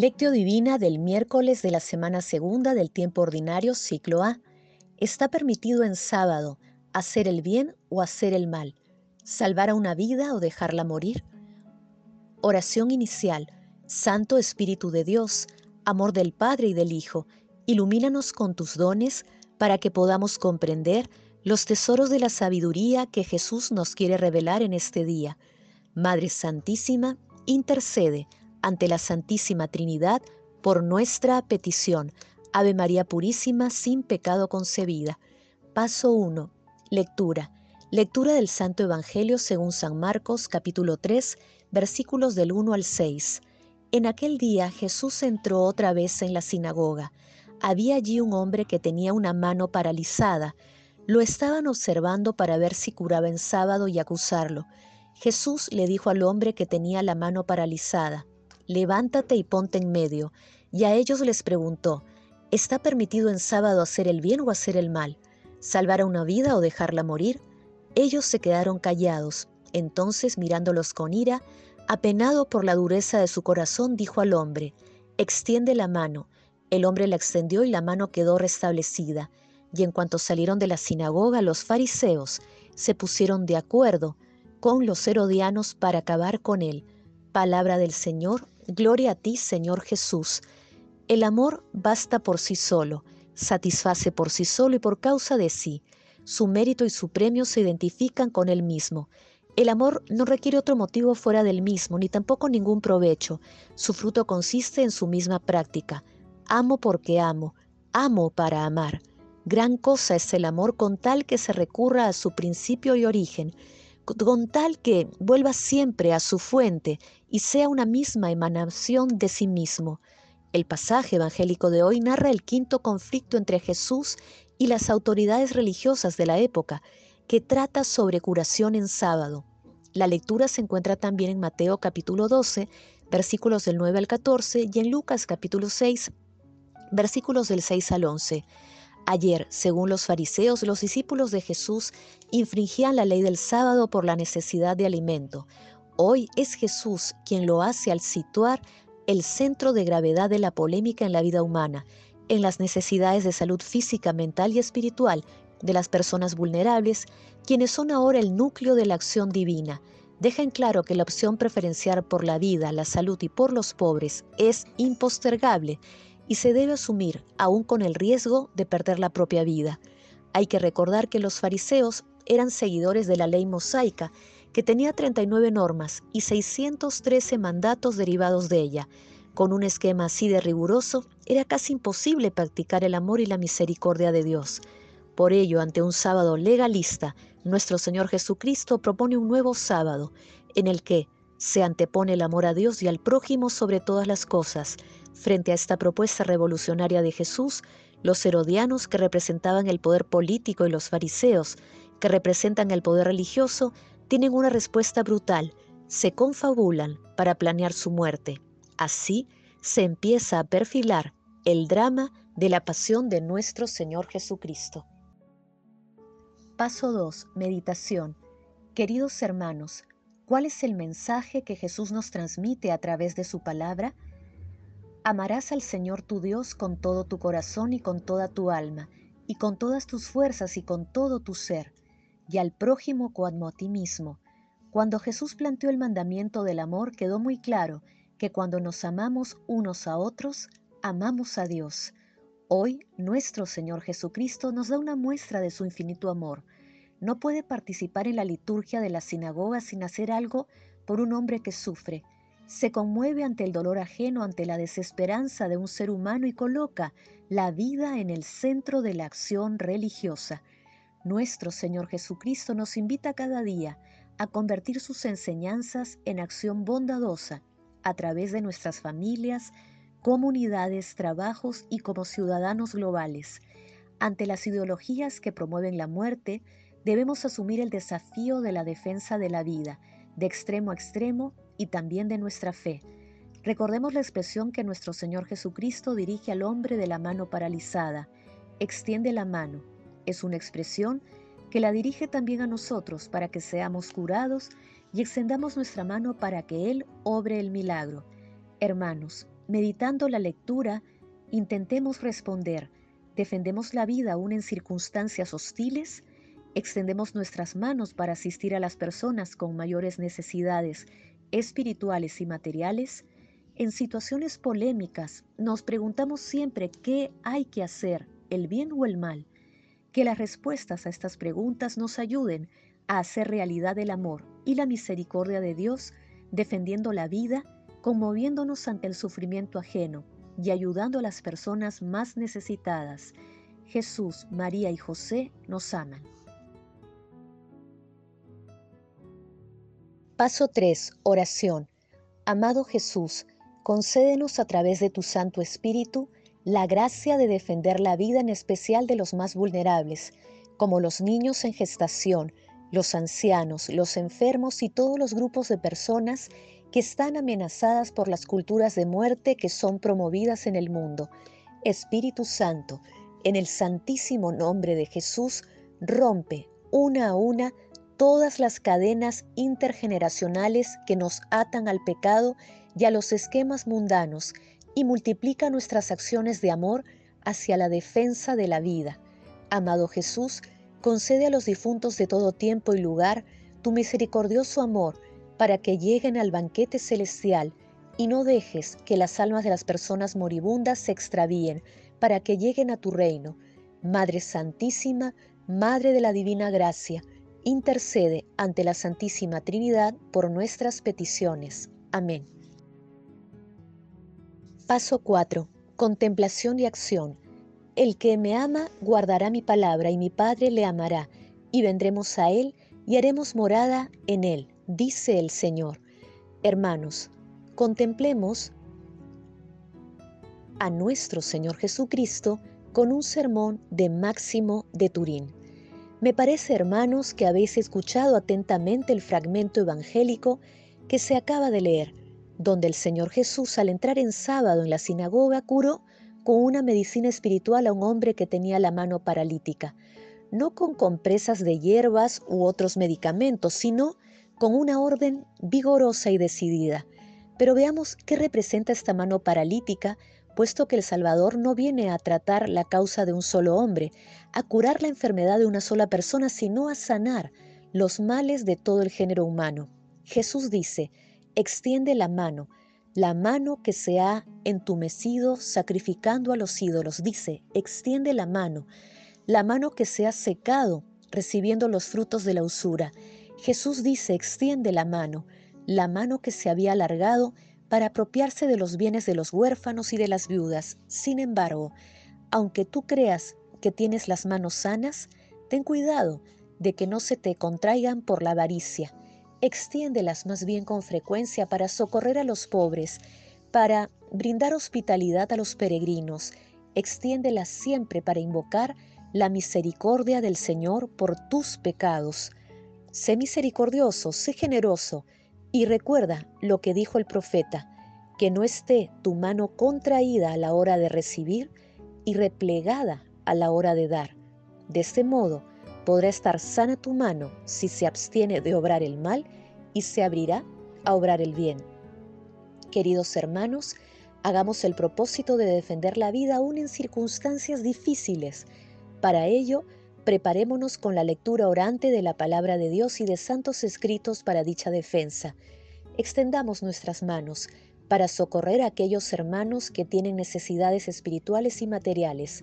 Lectio Divina del miércoles de la semana segunda del tiempo ordinario, ciclo A. Está permitido en sábado hacer el bien o hacer el mal, salvar a una vida o dejarla morir. Oración inicial. Santo Espíritu de Dios, amor del Padre y del Hijo, ilumínanos con tus dones para que podamos comprender los tesoros de la sabiduría que Jesús nos quiere revelar en este día. Madre Santísima, intercede ante la Santísima Trinidad por nuestra petición. Ave María Purísima, sin pecado concebida. Paso 1. Lectura. Lectura del Santo Evangelio según San Marcos capítulo 3 versículos del 1 al 6. En aquel día Jesús entró otra vez en la sinagoga. Había allí un hombre que tenía una mano paralizada. Lo estaban observando para ver si curaba en sábado y acusarlo. Jesús le dijo al hombre que tenía la mano paralizada, levántate y ponte en medio. Y a ellos les preguntó, ¿está permitido en sábado hacer el bien o hacer el mal? ¿Salvar a una vida o dejarla morir? Ellos se quedaron callados. Entonces, mirándolos con ira, apenado por la dureza de su corazón, dijo al hombre, extiende la mano. El hombre la extendió y la mano quedó restablecida. Y en cuanto salieron de la sinagoga, los fariseos se pusieron de acuerdo con los herodianos para acabar con él. Palabra del Señor, Gloria a ti, Señor Jesús. El amor basta por sí solo, satisface por sí solo y por causa de sí. Su mérito y su premio se identifican con él mismo. El amor no requiere otro motivo fuera del mismo, ni tampoco ningún provecho. Su fruto consiste en su misma práctica. Amo porque amo, amo para amar. Gran cosa es el amor con tal que se recurra a su principio y origen, con tal que vuelva siempre a su fuente y sea una misma emanación de sí mismo. El pasaje evangélico de hoy narra el quinto conflicto entre Jesús y las autoridades religiosas de la época, que trata sobre curación en sábado. La lectura se encuentra también en Mateo capítulo 12, versículos del 9 al 14, y en Lucas capítulo 6, versículos del 6 al 11. Ayer, según los fariseos, los discípulos de Jesús infringían la ley del sábado por la necesidad de alimento. Hoy es Jesús quien lo hace al situar el centro de gravedad de la polémica en la vida humana, en las necesidades de salud física, mental y espiritual de las personas vulnerables, quienes son ahora el núcleo de la acción divina. Dejen claro que la opción preferencial por la vida, la salud y por los pobres es impostergable y se debe asumir aún con el riesgo de perder la propia vida. Hay que recordar que los fariseos eran seguidores de la ley mosaica que tenía 39 normas y 613 mandatos derivados de ella. Con un esquema así de riguroso, era casi imposible practicar el amor y la misericordia de Dios. Por ello, ante un sábado legalista, nuestro Señor Jesucristo propone un nuevo sábado, en el que se antepone el amor a Dios y al prójimo sobre todas las cosas. Frente a esta propuesta revolucionaria de Jesús, los herodianos que representaban el poder político y los fariseos que representan el poder religioso tienen una respuesta brutal, se confabulan para planear su muerte. Así se empieza a perfilar el drama de la pasión de nuestro Señor Jesucristo. Paso 2. Meditación. Queridos hermanos, ¿cuál es el mensaje que Jesús nos transmite a través de su palabra? Amarás al Señor tu Dios con todo tu corazón y con toda tu alma, y con todas tus fuerzas y con todo tu ser y al prójimo como a ti mismo. Cuando Jesús planteó el mandamiento del amor, quedó muy claro que cuando nos amamos unos a otros, amamos a Dios. Hoy nuestro Señor Jesucristo nos da una muestra de su infinito amor. No puede participar en la liturgia de la sinagoga sin hacer algo por un hombre que sufre. Se conmueve ante el dolor ajeno, ante la desesperanza de un ser humano y coloca la vida en el centro de la acción religiosa. Nuestro Señor Jesucristo nos invita cada día a convertir sus enseñanzas en acción bondadosa a través de nuestras familias, comunidades, trabajos y como ciudadanos globales. Ante las ideologías que promueven la muerte, debemos asumir el desafío de la defensa de la vida, de extremo a extremo y también de nuestra fe. Recordemos la expresión que nuestro Señor Jesucristo dirige al hombre de la mano paralizada. Extiende la mano es una expresión que la dirige también a nosotros para que seamos curados y extendamos nuestra mano para que Él obre el milagro. Hermanos, meditando la lectura, intentemos responder, ¿defendemos la vida aún en circunstancias hostiles? ¿Extendemos nuestras manos para asistir a las personas con mayores necesidades espirituales y materiales? En situaciones polémicas nos preguntamos siempre qué hay que hacer, el bien o el mal. Que las respuestas a estas preguntas nos ayuden a hacer realidad el amor y la misericordia de Dios, defendiendo la vida, conmoviéndonos ante el sufrimiento ajeno y ayudando a las personas más necesitadas. Jesús, María y José nos aman. Paso 3. Oración. Amado Jesús, concédenos a través de tu Santo Espíritu la gracia de defender la vida en especial de los más vulnerables, como los niños en gestación, los ancianos, los enfermos y todos los grupos de personas que están amenazadas por las culturas de muerte que son promovidas en el mundo. Espíritu Santo, en el santísimo nombre de Jesús, rompe una a una todas las cadenas intergeneracionales que nos atan al pecado y a los esquemas mundanos y multiplica nuestras acciones de amor hacia la defensa de la vida. Amado Jesús, concede a los difuntos de todo tiempo y lugar tu misericordioso amor para que lleguen al banquete celestial y no dejes que las almas de las personas moribundas se extravíen para que lleguen a tu reino. Madre Santísima, Madre de la Divina Gracia, intercede ante la Santísima Trinidad por nuestras peticiones. Amén. Paso 4. Contemplación y acción. El que me ama guardará mi palabra y mi Padre le amará, y vendremos a él y haremos morada en él, dice el Señor. Hermanos, contemplemos a nuestro Señor Jesucristo con un sermón de Máximo de Turín. Me parece, hermanos, que habéis escuchado atentamente el fragmento evangélico que se acaba de leer donde el Señor Jesús al entrar en sábado en la sinagoga curó con una medicina espiritual a un hombre que tenía la mano paralítica, no con compresas de hierbas u otros medicamentos, sino con una orden vigorosa y decidida. Pero veamos qué representa esta mano paralítica, puesto que el Salvador no viene a tratar la causa de un solo hombre, a curar la enfermedad de una sola persona, sino a sanar los males de todo el género humano. Jesús dice, extiende la mano, la mano que se ha entumecido sacrificando a los ídolos. Dice, extiende la mano, la mano que se ha secado recibiendo los frutos de la usura. Jesús dice, extiende la mano, la mano que se había alargado para apropiarse de los bienes de los huérfanos y de las viudas. Sin embargo, aunque tú creas que tienes las manos sanas, ten cuidado de que no se te contraigan por la avaricia extiéndelas más bien con frecuencia para socorrer a los pobres, para brindar hospitalidad a los peregrinos, extiéndelas siempre para invocar la misericordia del Señor por tus pecados. Sé misericordioso, sé generoso, y recuerda lo que dijo el profeta, que no esté tu mano contraída a la hora de recibir y replegada a la hora de dar. De este modo, podrá estar sana tu mano si se abstiene de obrar el mal y se abrirá a obrar el bien. Queridos hermanos, hagamos el propósito de defender la vida aún en circunstancias difíciles. Para ello, preparémonos con la lectura orante de la palabra de Dios y de santos escritos para dicha defensa. Extendamos nuestras manos para socorrer a aquellos hermanos que tienen necesidades espirituales y materiales